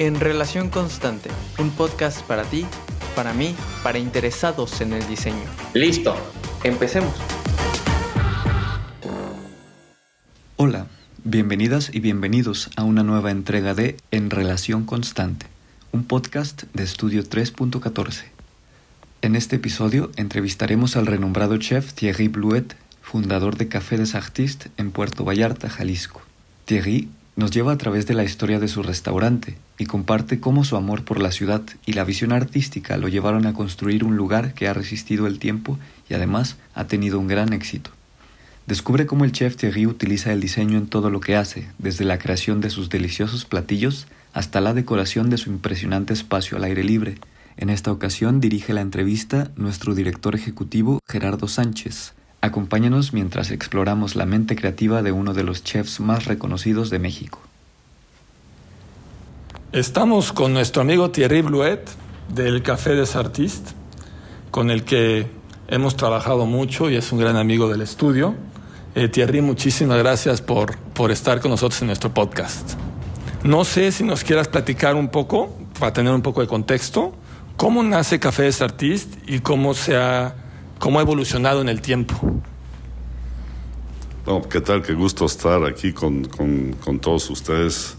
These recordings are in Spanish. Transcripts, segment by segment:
En Relación Constante, un podcast para ti, para mí, para interesados en el diseño. Listo, empecemos. Hola, bienvenidas y bienvenidos a una nueva entrega de En Relación Constante, un podcast de Estudio 3.14. En este episodio entrevistaremos al renombrado chef Thierry Blouet, fundador de Café des Artistes en Puerto Vallarta, Jalisco. Thierry nos lleva a través de la historia de su restaurante y comparte cómo su amor por la ciudad y la visión artística lo llevaron a construir un lugar que ha resistido el tiempo y además ha tenido un gran éxito. Descubre cómo el chef Thierry utiliza el diseño en todo lo que hace, desde la creación de sus deliciosos platillos hasta la decoración de su impresionante espacio al aire libre. En esta ocasión dirige la entrevista nuestro director ejecutivo Gerardo Sánchez, Acompáñanos mientras exploramos la mente creativa de uno de los chefs más reconocidos de México. Estamos con nuestro amigo Thierry Blouet del Café des Artistes, con el que hemos trabajado mucho y es un gran amigo del estudio. Eh, Thierry, muchísimas gracias por, por estar con nosotros en nuestro podcast. No sé si nos quieras platicar un poco, para tener un poco de contexto, cómo nace Café des Artistes y cómo se ha ¿Cómo ha evolucionado en el tiempo? ¿Qué tal? Qué gusto estar aquí con, con, todos ustedes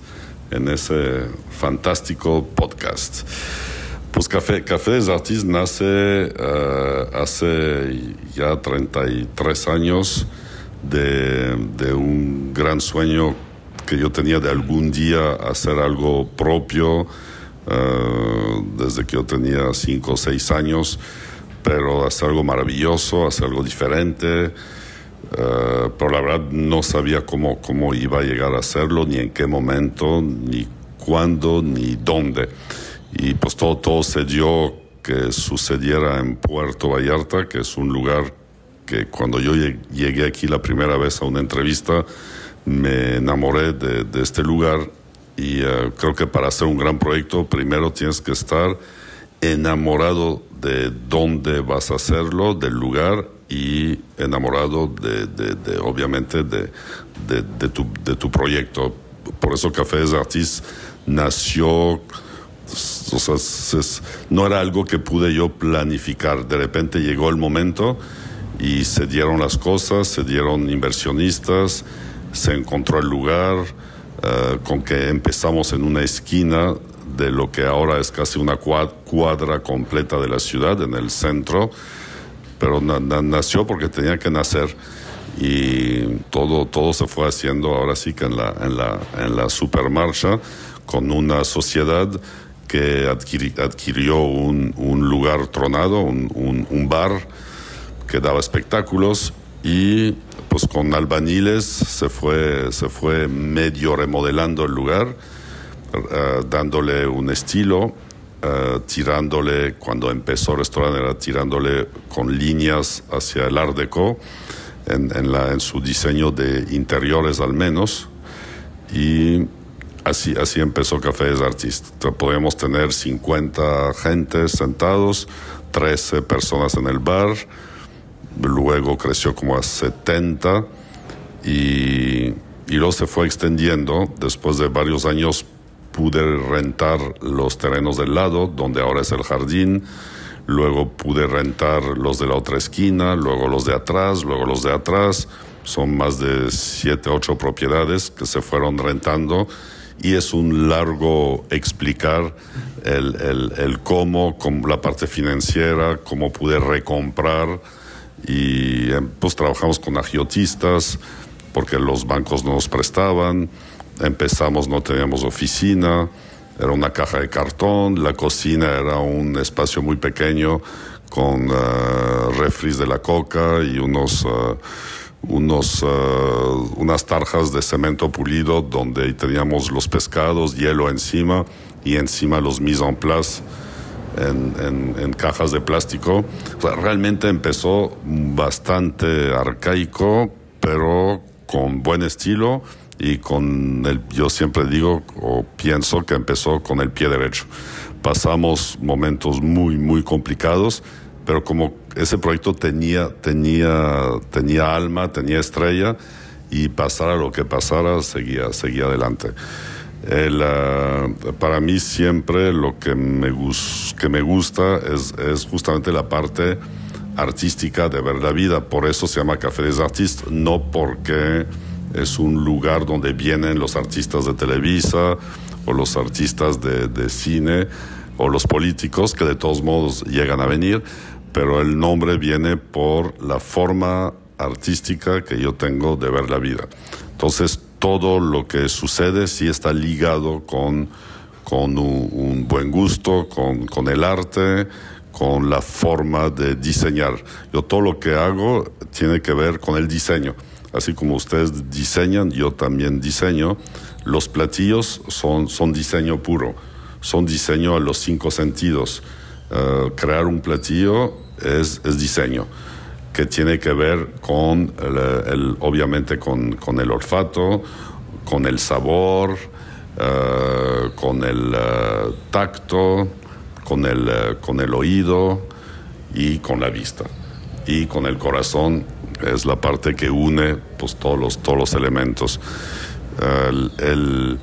en ese fantástico podcast. Pues Café, Café des Artistes nace uh, hace ya 33 años de, de, un gran sueño que yo tenía de algún día hacer algo propio uh, desde que yo tenía 5 o 6 años pero hacer algo maravilloso, hacer algo diferente. Uh, pero la verdad no sabía cómo, cómo iba a llegar a hacerlo, ni en qué momento, ni cuándo, ni dónde. Y pues todo, todo se dio que sucediera en Puerto Vallarta, que es un lugar que cuando yo llegué aquí la primera vez a una entrevista, me enamoré de, de este lugar y uh, creo que para hacer un gran proyecto primero tienes que estar enamorado de dónde vas a hacerlo, del lugar y enamorado de, de, obviamente de, de, tu, de tu proyecto. Por eso Café des Artistes nació, o sea, no era algo que pude yo planificar. De repente llegó el momento y se dieron las cosas, se dieron inversionistas, se encontró el lugar, uh, con que empezamos en una esquina de lo que ahora es casi una cuadra completa de la ciudad, en el centro, pero nació porque tenía que nacer y todo, todo se fue haciendo ahora sí que en la, en la, en la supermarcha con una sociedad que adquirió un, lugar tronado, un, un, un, bar que daba espectáculos y pues con albañiles se fue, se fue medio remodelando el lugar eh, dándole un estilo, uh, tirándole, cuando empezó el restaurante era tirándole con líneas hacia el Art Deco, en, en, la, en su diseño de interiores al menos, y así, así empezó Café des Artistes. Podíamos tener 50 gentes sentados, 13 personas en el bar, luego creció como a 70 y, y luego se fue extendiendo después de varios años pude rentar los terrenos del lado, donde ahora es el jardín, luego pude rentar los de la otra esquina, luego los de atrás, luego los de atrás. Son más de siete, ocho propiedades que se fueron rentando. Y es un largo explicar el, el, cómo, con la parte financiera, cómo pude recomprar. Y eh, pues trabajamos con agiotistas porque los bancos no nos prestaban empezamos, no teníamos oficina, era una caja de cartón, la cocina era un espacio muy pequeño con uh, refris de la coca y unos, uh, unos, uh, unas tarjas de cemento pulido donde teníamos los pescados, hielo encima y encima los mise en place en, cajas de plástico. O realmente empezó bastante arcaico, pero con buen estilo y con el, yo siempre digo o pienso que empezó con el pie derecho. Pasamos momentos muy, muy complicados, pero como ese proyecto tenía, tenía, tenía alma, tenía estrella, y pasara lo que pasara, seguía, seguía adelante. El, ah, para mí siempre lo que me, que me gusta es, es, justamente la parte artística de ver la vida. Por eso se llama Café des Artistes, no porque es un lugar donde vienen los artistas de Televisa o los artistas de, cine o los políticos que de todos modos llegan a venir, pero el nombre viene por la forma artística que yo tengo de ver la vida. Entonces, todo lo que sucede sí está ligado con, con un, buen gusto, con, con, el arte, con la forma de diseñar. Yo todo lo que hago tiene que ver con el diseño. Así como ustedes diseñan, yo también diseño. Los platillos son, son diseño puro, son diseño a los cinco sentidos. Uh, crear un platillo es, es diseño que tiene que ver con, el, obviamente, con, con, el olfato, con el sabor, uh, con el uh, tacto, con el, con el oído y con la vista. Y con el corazón es la parte que une pues, todos, los, todos los elementos. El, el,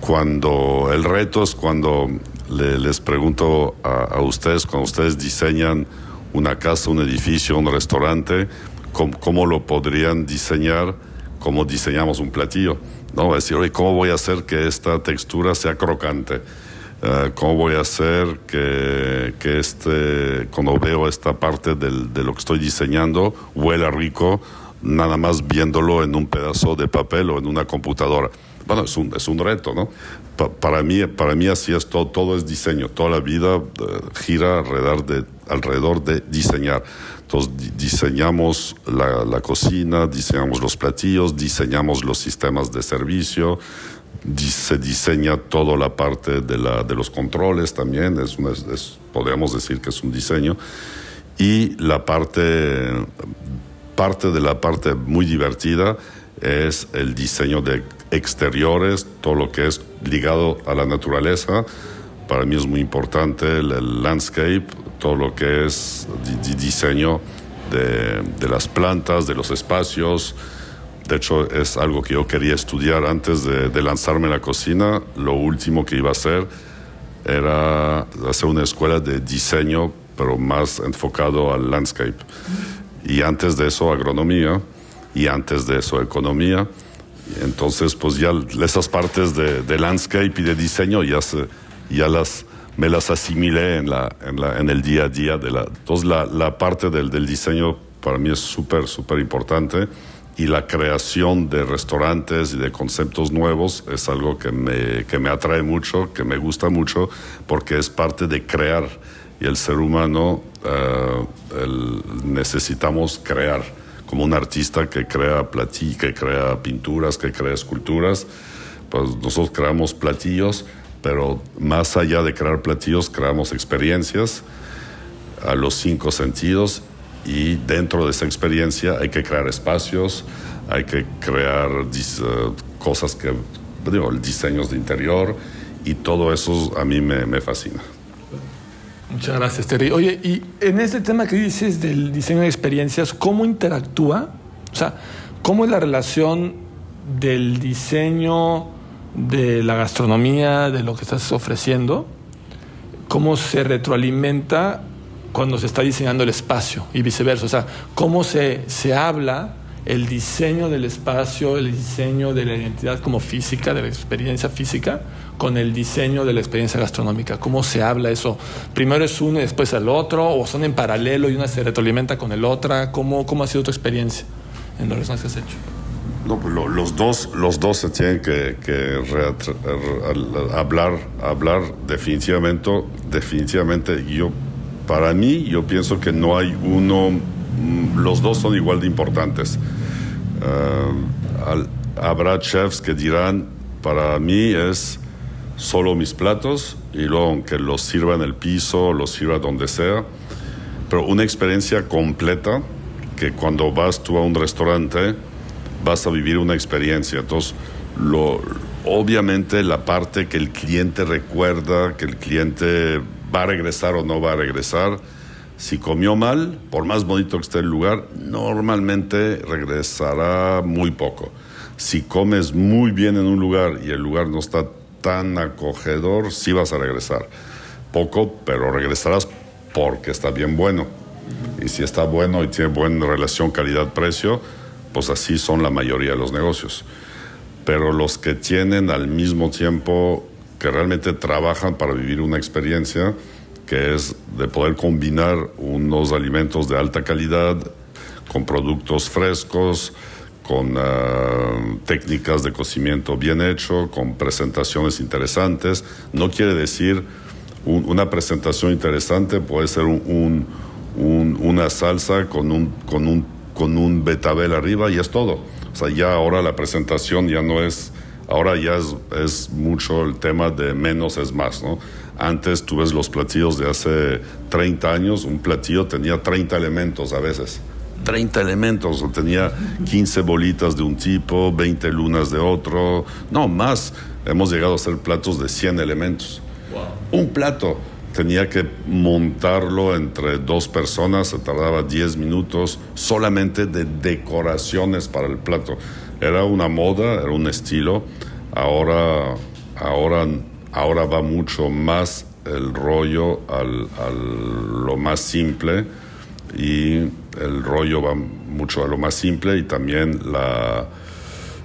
cuando el reto es cuando le, les pregunto a, a ustedes, cuando ustedes diseñan una casa, un edificio, un restaurante, ¿cómo, cómo lo podrían diseñar? ¿Cómo diseñamos un platillo? ¿No? A decir, oye, ¿cómo voy a hacer que esta textura sea crocante? Uh, ¿Cómo voy a hacer que, que, este, cuando veo esta parte del, de lo que estoy diseñando, huela rico, nada más viéndolo en un pedazo de papel o en una computadora? Bueno, es un, es un reto, ¿no? Pa para, mí, para mí así es todo, todo es diseño, toda la vida uh, gira alrededor de, alrededor de diseñar. Entonces di diseñamos la, la, cocina, diseñamos los platillos, diseñamos los sistemas de servicio, se diseña toda la parte de, la, de los controles también, es, es, podríamos decir que es un diseño. Y la parte, parte de la parte muy divertida es el diseño de exteriores, todo lo que es ligado a la naturaleza. Para mí es muy importante el, landscape, todo lo que es di diseño de, de, las plantas, de los espacios. De hecho, es algo que yo quería estudiar antes de, de lanzarme en la cocina. Lo último que iba a hacer era hacer una escuela de diseño, pero más enfocado al landscape. Y antes de eso, agronomía. Y antes de eso, economía. Entonces, pues ya esas partes de, de landscape y de diseño ya, se, ya las, me las asimilé en, la, en, la, en el día a día. De la, entonces, la, la parte del, del, diseño para mí es súper, súper importante y la creación de restaurantes y de conceptos nuevos es algo que me, que me atrae mucho, que me gusta mucho, porque es parte de crear y el ser humano el, necesitamos crear como un artista que crea platillos, que crea pinturas, que crea esculturas, pues nosotros creamos platillos, pero más allá de crear platillos, creamos experiencias a los cinco sentidos y dentro de esa experiencia hay que crear espacios, hay que crear uh, cosas que, digo, diseños de interior y todo eso a mí me, me fascina. Muchas gracias, Terry. Oye, y en este tema que dices del diseño de experiencias, ¿cómo interactúa? O sea, ¿cómo es la relación del diseño de la gastronomía, de lo que estás ofreciendo? ¿Cómo se retroalimenta cuando se está diseñando el espacio y viceversa? O sea, ¿cómo se, se habla el diseño del espacio, el diseño de la identidad como física, de la experiencia física, con el diseño de la experiencia gastronómica. ¿Cómo se habla eso? Primero es uno y después el otro, o son en paralelo y una se retroalimenta con el otra. ¿Cómo, cómo ha sido tu experiencia en los restaurantes que has hecho? No, pues lo, los, dos, los dos se tienen que, que hablar, hablar definitivamente, definitivamente. Yo, para mí, yo pienso que no hay uno, los dos son igual de importantes. Al, habrá chefs que dirán, para mí es solo mis platos y luego aunque los sirva en el piso, los sirva donde sea, pero una experiencia completa que cuando vas tú a un restaurante vas a vivir una experiencia. Entonces, lo, obviamente la parte que el cliente recuerda, que el cliente va a regresar o no va a regresar, si comió mal, por más bonito que esté el lugar, normalmente regresará muy poco. Si comes muy bien en un lugar y el lugar no está tan acogedor, sí vas a regresar. Poco, pero regresarás porque está bien bueno. Y si está bueno y tiene buena relación calidad-precio, pues así son la mayoría de los negocios. Pero los que tienen al mismo tiempo que realmente trabajan para vivir una experiencia, que es de poder combinar unos alimentos de alta calidad con productos frescos, con ah, técnicas de cocimiento bien hecho, con presentaciones interesantes. No quiere decir una presentación interesante, puede ser un, una salsa con un, con, un, con un betabel arriba y es todo. O sea, ya ahora la presentación ya no es, ahora ya es, es mucho el tema de menos es más, ¿no? Antes tú ves los platillos de hace 30 años, un platillo tenía 30 elementos a veces. 30 elementos, tenía 15 bolitas de un tipo, 20 lunas de otro, no más. Hemos llegado a hacer platos de 100 elementos. Un plato tenía que montarlo entre dos personas, se tardaba 10 minutos solamente de decoraciones para el plato. Era una moda, era un estilo. Ahora, ahora, ahora va mucho más el rollo al, lo más simple y el rollo va mucho a lo más simple y también la,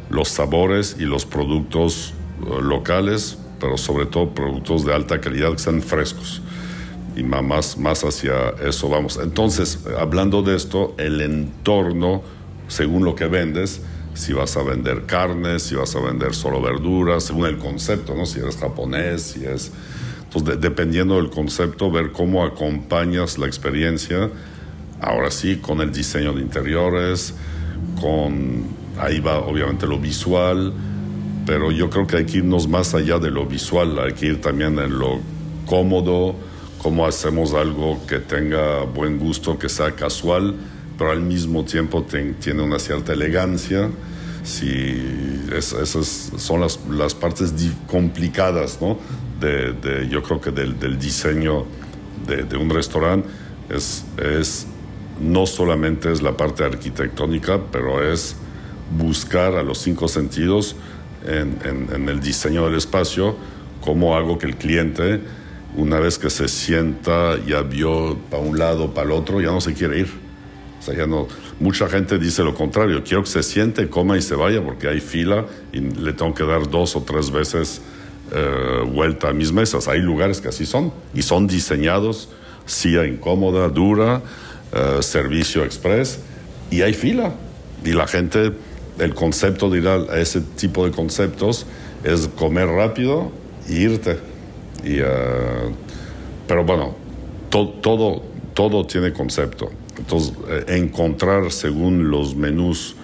los sabores y los productos eh, locales, pero sobre todo productos de alta calidad que sean frescos. Y más, más hacia eso vamos. Entonces, hablando de esto, el entorno, según lo que vendes, si vas a vender carne, si vas a vender solo verduras, según el concepto, ¿no? Si eres japonés, si es... Entonces, dependiendo del concepto, ver cómo acompañas la experiencia ahora sí, con el diseño de interiores, con, ahí va obviamente lo visual, pero yo creo que hay que irnos más allá de lo visual, hay que ir también en lo cómodo, cómo hacemos algo que tenga buen gusto, que sea casual, pero al mismo tiempo tiene una cierta elegancia. Si esas son las, las partes complicadas, ¿no? De, yo creo que del, del diseño de, de un restaurante es, es no solamente es la parte arquitectónica, pero es buscar a los cinco sentidos en, el diseño del espacio, cómo hago que el cliente, una vez que se sienta, ya vio para un lado, para el otro, ya no se quiere ir. Sea, ya no, mucha gente dice lo contrario, quiero que se siente, coma y se vaya porque hay fila y le tengo que dar dos o tres veces eh, vuelta a mis mesas. Hay lugares que así son y son diseñados, silla incómoda, dura, eh, servicio express y hay fila. Y la gente, el concepto de ir a ese tipo de conceptos es comer rápido e irte. Y, eh, pero bueno, todo, todo tiene concepto. Entonces, eh, encontrar según los menús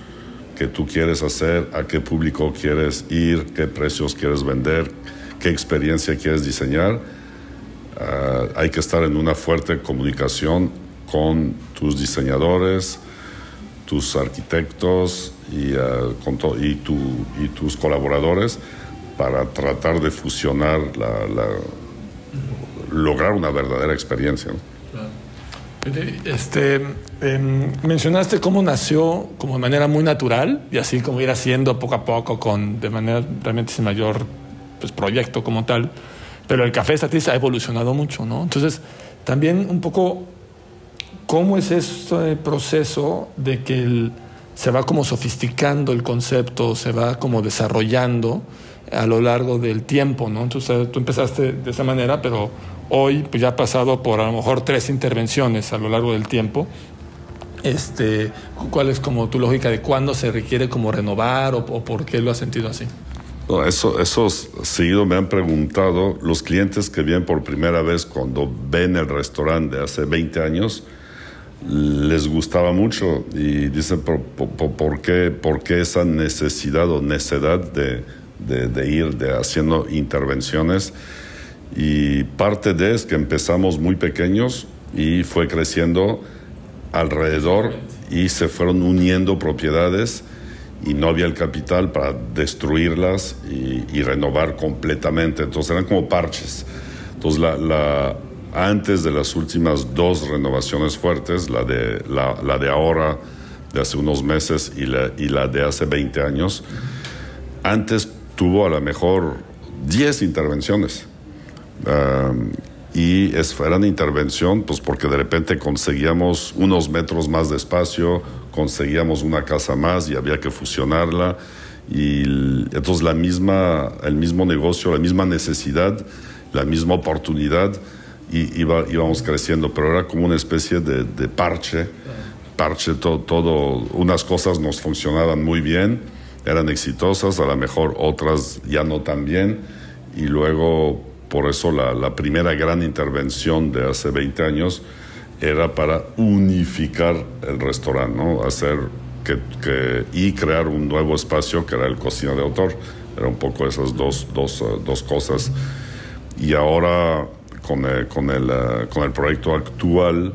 que tú quieres hacer, a qué público quieres ir, qué precios quieres vender, qué experiencia quieres diseñar, hay que estar en una fuerte comunicación con tus diseñadores, tus arquitectos y, uh, tus colaboradores para tratar de fusionar, la, lograr una verdadera experiencia. Este, em, mencionaste cómo nació como de manera muy natural y así como ir haciendo poco a poco con, de manera realmente sin mayor pues, proyecto como tal, pero el café estatis ha evolucionado mucho, ¿no? Entonces, también un poco ¿Cómo es este proceso de que se va como sofisticando el concepto, se va como desarrollando a lo largo del tiempo, ¿no? Entonces tú empezaste de esa manera, pero hoy pues ya ha pasado por a lo mejor tres intervenciones a lo largo del tiempo. Este, ¿Cuál es como tu lógica de cuándo se requiere como renovar o, por qué lo has sentido así? eso, eso seguido me han preguntado los clientes que vienen por primera vez cuando ven el restaurante hace 20 años, les gustaba mucho y dicen por, por, qué, por qué esa necesidad o necedad de, de, ir de haciendo intervenciones y parte de es que empezamos muy pequeños y fue creciendo alrededor y se fueron uniendo propiedades y no había el capital para destruirlas y, renovar completamente. Entonces eran como parches. Entonces la antes de las últimas dos renovaciones fuertes, la de, la, de ahora, de hace unos meses, y la, y la de hace 20 años, antes tuvo a lo mejor 10 intervenciones. y es, eran intervención, pues porque de repente conseguíamos unos metros más de espacio, conseguíamos una casa más y había que fusionarla. Y entonces la misma, el mismo negocio, la misma necesidad, la misma oportunidad, y iba, íbamos creciendo, pero era como una especie de, de parche, parche, todo, todo, unas cosas nos funcionaban muy bien, eran exitosas, a lo mejor otras ya no tan bien, y luego por eso la, primera gran intervención de hace 20 años era para unificar el restaurante, hacer y crear un nuevo espacio que era el cocina de autor. Era un poco esas dos, dos, uh, dos cosas. Y ahora con el, con, el, uh, con el proyecto actual,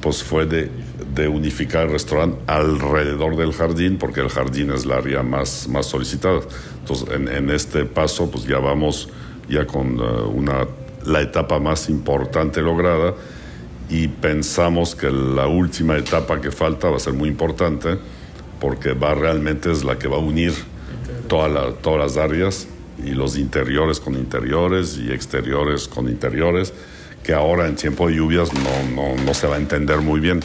pues fue de, de, unificar el restaurante alrededor del jardín, porque el jardín es la área más, más solicitada. Entonces, en, este paso, pues ya vamos ya con uh, una, la etapa más importante lograda y pensamos que la última etapa que falta va a ser muy importante porque va realmente es la que va a unir toda la, todas las áreas y los interiores con interiores y exteriores con interiores que ahora en tiempo de lluvias no, no, no se va a entender muy bien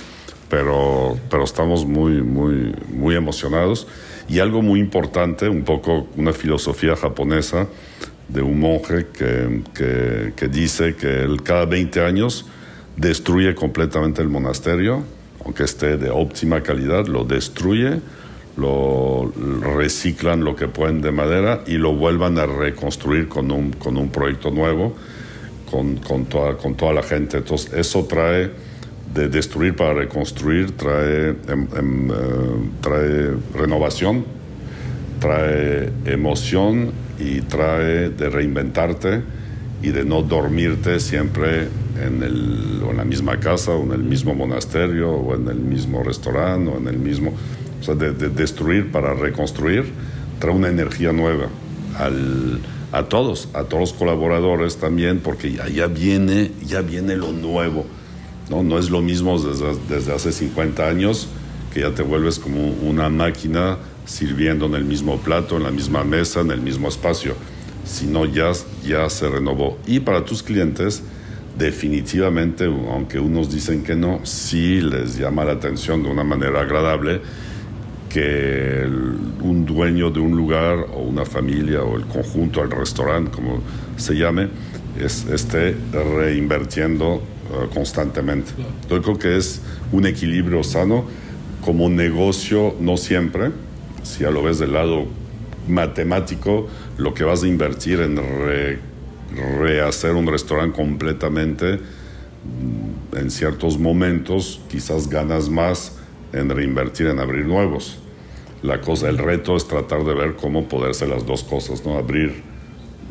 pero, pero estamos muy, muy, muy emocionados y algo muy importante, un poco una filosofía japonesa de un monje que, que, que dice que él cada 20 años destruye completamente el monasterio, aunque esté de óptima calidad, lo destruye, lo reciclan lo que pueden de madera y lo vuelvan a reconstruir con un, con un proyecto nuevo, con, con, toda, con toda la gente. Entonces, eso trae de destruir para reconstruir, trae, em, em, uh, trae renovación, trae emoción y trae de reinventarte y de no dormirte siempre en, el, o en la misma casa o en el mismo monasterio o en el mismo restaurante o en el mismo... O sea, de, de destruir para reconstruir trae una energía nueva al, a todos, a todos los colaboradores también, porque ya, viene, ya viene lo nuevo. No, no es lo mismo desde, desde hace 50 años que ya te vuelves como una máquina sirviendo en el mismo plato, en la misma mesa, en el mismo espacio, sino ya, ya se renovó. Y para tus clientes, definitivamente, aunque unos dicen que no, sí les llama la atención de una manera agradable que un dueño de un lugar o una familia o el conjunto, el restaurante, como se llame, es, esté reinvirtiendo uh, constantemente. Yo creo que es un equilibrio sano como negocio, no siempre, si ya lo ves del lado matemático, lo que vas a invertir en re, rehacer un restaurante completamente, en ciertos momentos quizás ganas más en reinvertir en abrir nuevos. La cosa, el reto es tratar de ver cómo poder hacer las dos cosas, ¿no? Abrir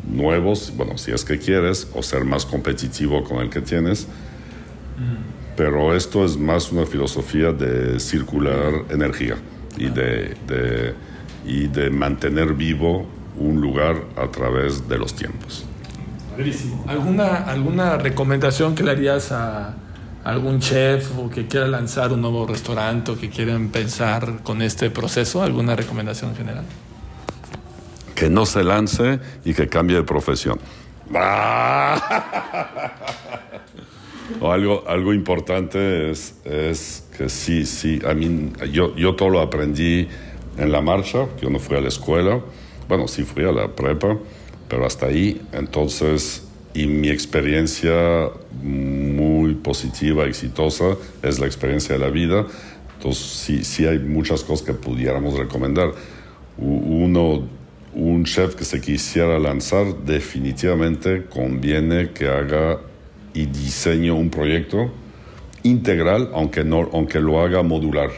nuevos, bueno, si es que quieres, o ser más competitivo con el que tienes. Pero esto es más una filosofía de circular energía y de, de, y de mantener vivo un lugar a través de los tiempos. ¿Alguna, ¿Alguna recomendación que le harías a algún chef o que quiera lanzar un nuevo restaurante o que quieran pensar con este proceso? ¿Alguna recomendación general? Que no se lance y que cambie de profesión. o algo, algo importante es, es que sí, sí, a mí, yo, yo todo lo aprendí en la marcha, yo no fui a la escuela, bueno, sí fui a la prepa, pero hasta ahí, entonces, y mi experiencia muy positiva, exitosa, es la experiencia de la vida, entonces sí, sí hay muchas cosas que pudiéramos recomendar. Uno, un chef que se quisiera lanzar, definitivamente conviene que haga y diseñe un proyecto integral, aunque, no, aunque lo haga modular.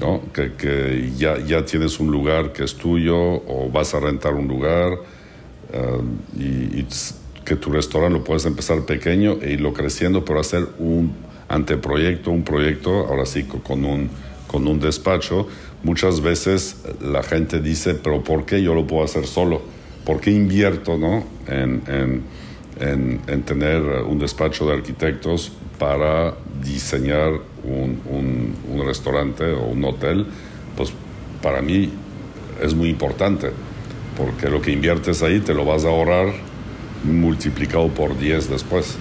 ¿no? Que, que ya, ya, tienes un lugar que es tuyo o vas a rentar un lugar uh, y, y, que tu restaurante lo puedes empezar pequeño e irlo creciendo, pero hacer un anteproyecto, un proyecto, ahora sí con un, con un despacho. Muchas veces la gente dice, pero ¿por qué yo lo puedo hacer solo? ¿Por qué invierto ¿no? en, en, en, en tener un despacho de arquitectos para diseñar un, un, un, restaurante o un hotel, pues para mí es muy importante, porque lo que inviertes ahí te lo vas a ahorrar multiplicado por 10 después.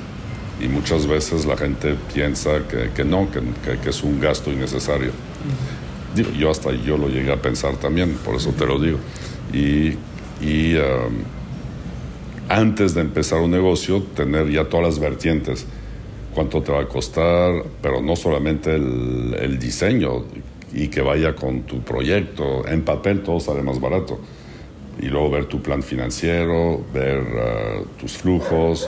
Y muchas veces la gente piensa que, que no, que, que, es un gasto innecesario. Digo, yo hasta yo lo llegué a pensar también, por eso te lo digo. Y, y um, antes de empezar un negocio, tener ya todas las vertientes. Cuánto te va a costar, pero no solamente el, diseño y que vaya con tu proyecto. En papel todo sale más barato. Y luego ver tu plan financiero, ver uh, tus flujos,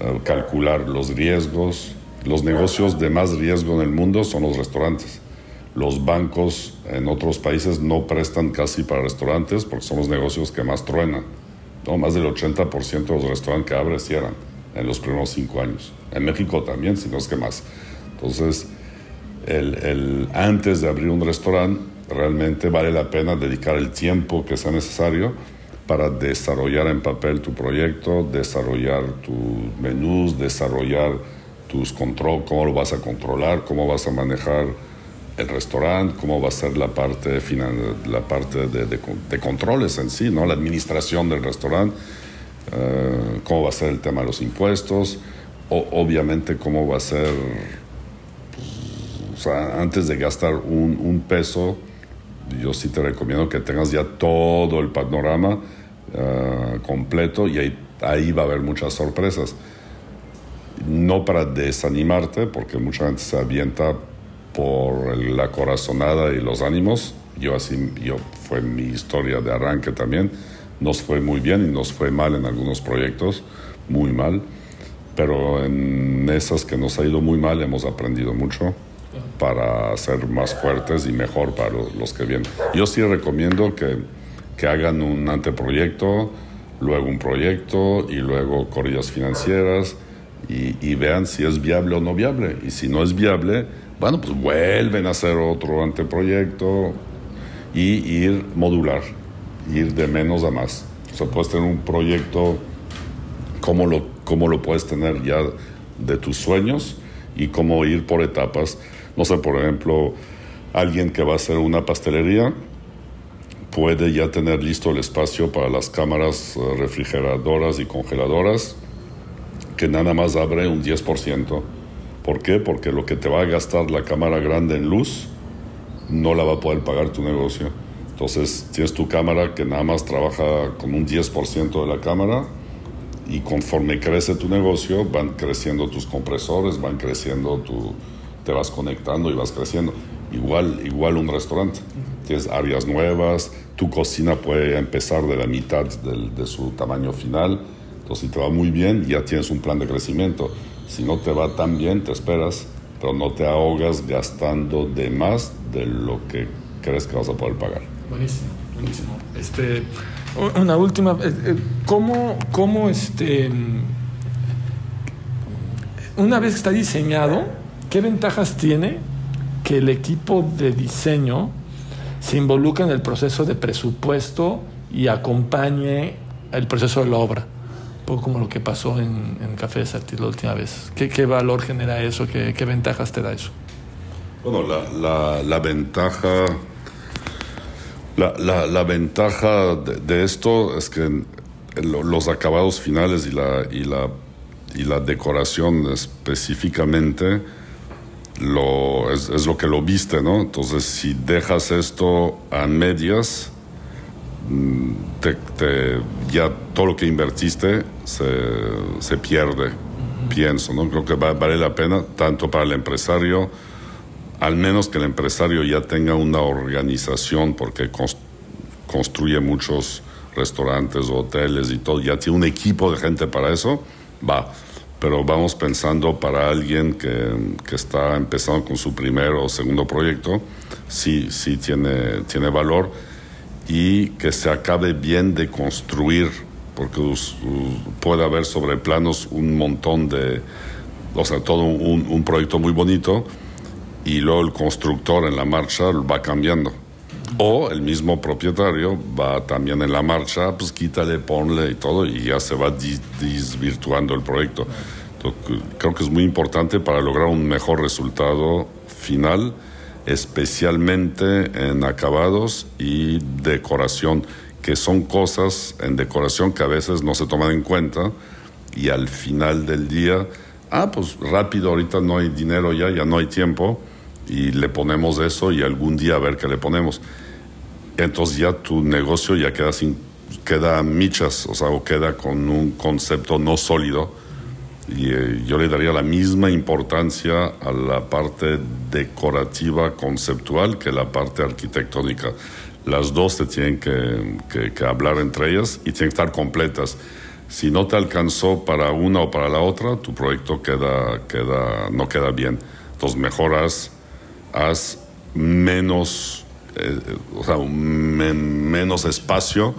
uh, calcular los riesgos. Los negocios de más riesgo en el mundo son los restaurantes. Los bancos en otros países no prestan casi para restaurantes porque son los negocios que más truenan. ¿No? Más del 80% de los restaurantes que abren cierran en los primeros cinco años. En México también, si no es que más. Entonces, el, el, antes de abrir un restaurante, realmente vale la pena dedicar el tiempo que sea necesario para desarrollar en papel tu proyecto, desarrollar tus menús, desarrollar tus control, cómo lo vas a controlar, cómo vas a manejar el restaurante, cómo va a ser la parte, final, la parte de, de, de, controles en sí, ¿no? la administración del restaurante, uh, cómo va a ser el tema de los impuestos, o, obviamente cómo va a ser, pues, o sea, antes de gastar un, un, peso, yo sí te recomiendo que tengas ya todo el panorama uh, completo y ahí, ahí va a haber muchas sorpresas. No para desanimarte, porque mucha gente se avienta por la corazonada y los ánimos. Yo así, yo fue mi historia de arranque también. Nos fue muy bien y nos fue mal en algunos proyectos, muy mal. Pero en esas que nos ha ido muy mal hemos aprendido mucho para ser más fuertes y mejor para los que vienen. Yo sí recomiendo que, que hagan un anteproyecto, luego un proyecto y luego corridas financieras y, y vean si es viable o no viable. Y si no es viable, bueno, pues vuelven a hacer otro anteproyecto y ir modular, ir de menos a más. O sea, puedes tener un proyecto como lo, como lo puedes tener ya de tus sueños y cómo ir por etapas. No sé, por ejemplo, alguien que va a hacer una pastelería puede ya tener listo el espacio para las cámaras refrigeradoras y congeladoras, que nada más abre un 10%. ¿Por qué? Porque lo que te va a gastar la cámara grande en luz no la va a poder pagar tu negocio. Entonces tienes tu cámara que nada más trabaja con un 10% de la cámara y conforme crece tu negocio van creciendo tus compresores, van creciendo tu, te vas conectando y vas creciendo. Igual, igual un restaurante. Tienes áreas nuevas, tu cocina puede empezar de la mitad del, de su tamaño final. Entonces si te va muy bien ya tienes un plan de crecimiento. Si no te va tan bien, te esperas, pero no te ahogas gastando de más de lo que crees que vas a poder pagar. Buenísimo, buenísimo. Este, una última, ¿cómo, cómo este, una vez que está diseñado, qué ventajas tiene que el equipo de diseño se involucre en el proceso de presupuesto y acompañe el proceso de la obra? Poco como lo que pasó en, en Café de Sartís la última vez. ¿Qué, ¿Qué, valor genera eso? ¿Qué, ¿Qué, ventajas te da eso? Bueno, la, la, la ventaja, la, la, la ventaja de, esto es que los acabados finales y la, y la, y la decoración específicamente lo, es lo que lo viste, ¿no? Entonces, si dejas esto a medias, te, te, ya todo lo que invertiste se, se pierde, uh -huh. pienso, ¿no? Creo que va, vale la pena tanto para el empresario, al menos que el empresario ya tenga una organización porque const construye muchos restaurantes, hoteles y todo, ya tiene un equipo de gente para eso, va. Pero vamos pensando para alguien que, que está empezando con su primer o segundo proyecto, sí, sí tiene, tiene valor y que se acabe bien de construir, porque puede haber sobre planos un montón de, o sea, todo un, un, proyecto muy bonito y luego el constructor en la marcha va cambiando. O el mismo propietario va también en la marcha, pues quítale, ponle y todo, y ya se va desvirtuando el proyecto. Entonces, creo que es muy importante para lograr un mejor resultado final especialmente en acabados y decoración, que son cosas en decoración que a veces no se toman en cuenta y al final del día, ah, pues rápido, ahorita no hay dinero ya, ya no hay tiempo y le ponemos eso y algún día a ver qué le ponemos. Entonces ya tu negocio ya queda sin, queda michas, o sea, o queda con un concepto no sólido. Y eh, yo le daría la misma importancia a la parte decorativa conceptual que la parte arquitectónica. Las dos se tienen que, que, que hablar entre ellas y tienen que estar completas. Si no te alcanzó para una o para la otra, tu proyecto queda, queda, no queda bien. Entonces mejoras, haz menos, eh, o sea, men, menos espacio,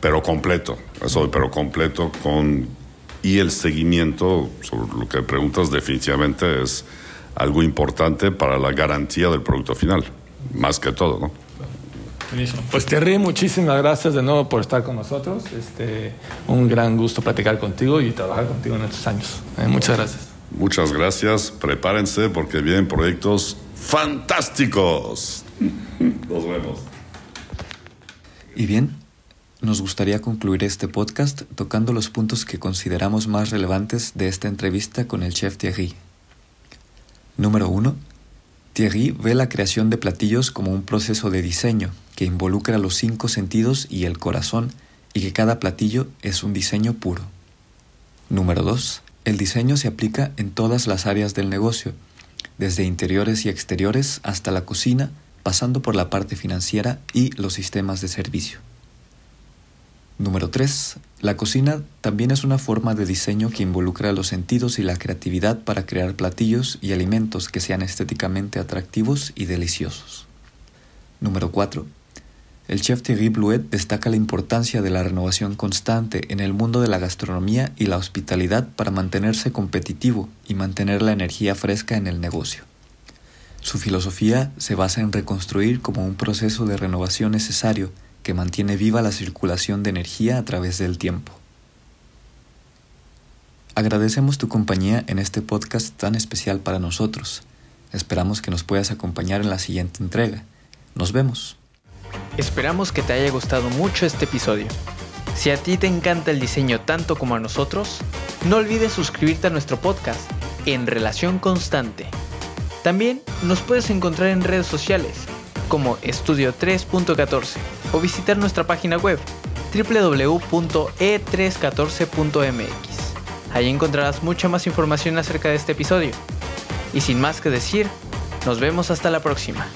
pero completo. Eso, pero completo con y el seguimiento sobre lo que preguntas definitivamente es algo importante para la garantía del producto final, más que todo, ¿no? Buenísimo. Pues Thierry, muchísimas gracias de nuevo por estar con nosotros. Este, un gran gusto platicar contigo y trabajar contigo en estos años. Eh, muchas gracias. Muchas gracias. Prepárense porque vienen proyectos fantásticos. Nos vemos. Y bien, nos gustaría concluir este podcast tocando los puntos que consideramos más relevantes de esta entrevista con el chef Thierry. Número 1. Thierry ve la creación de platillos como un proceso de diseño que involucra los cinco sentidos y el corazón y que cada platillo es un diseño puro. Número 2. El diseño se aplica en todas las áreas del negocio, desde interiores y exteriores hasta la cocina, pasando por la parte financiera y los sistemas de servicio. Número 3. La cocina también es una forma de diseño que involucra los sentidos y la creatividad para crear platillos y alimentos que sean estéticamente atractivos y deliciosos. Número 4. El chef Thierry Blouet destaca la importancia de la renovación constante en el mundo de la gastronomía y la hospitalidad para mantenerse competitivo y mantener la energía fresca en el negocio. Su filosofía se basa en reconstruir como un proceso de renovación necesario que mantiene viva la circulación de energía a través del tiempo. Agradecemos tu compañía en este podcast tan especial para nosotros. Esperamos que nos puedas acompañar en la siguiente entrega. Nos vemos. Esperamos que te haya gustado mucho este episodio. Si a ti te encanta el diseño tanto como a nosotros, no olvides suscribirte a nuestro podcast en Relación Constante. También nos puedes encontrar en redes sociales como Estudio 3.14 o visitar nuestra página web www.e314.mx. Ahí encontrarás mucha más información acerca de este episodio. Y sin más que decir, nos vemos hasta la próxima.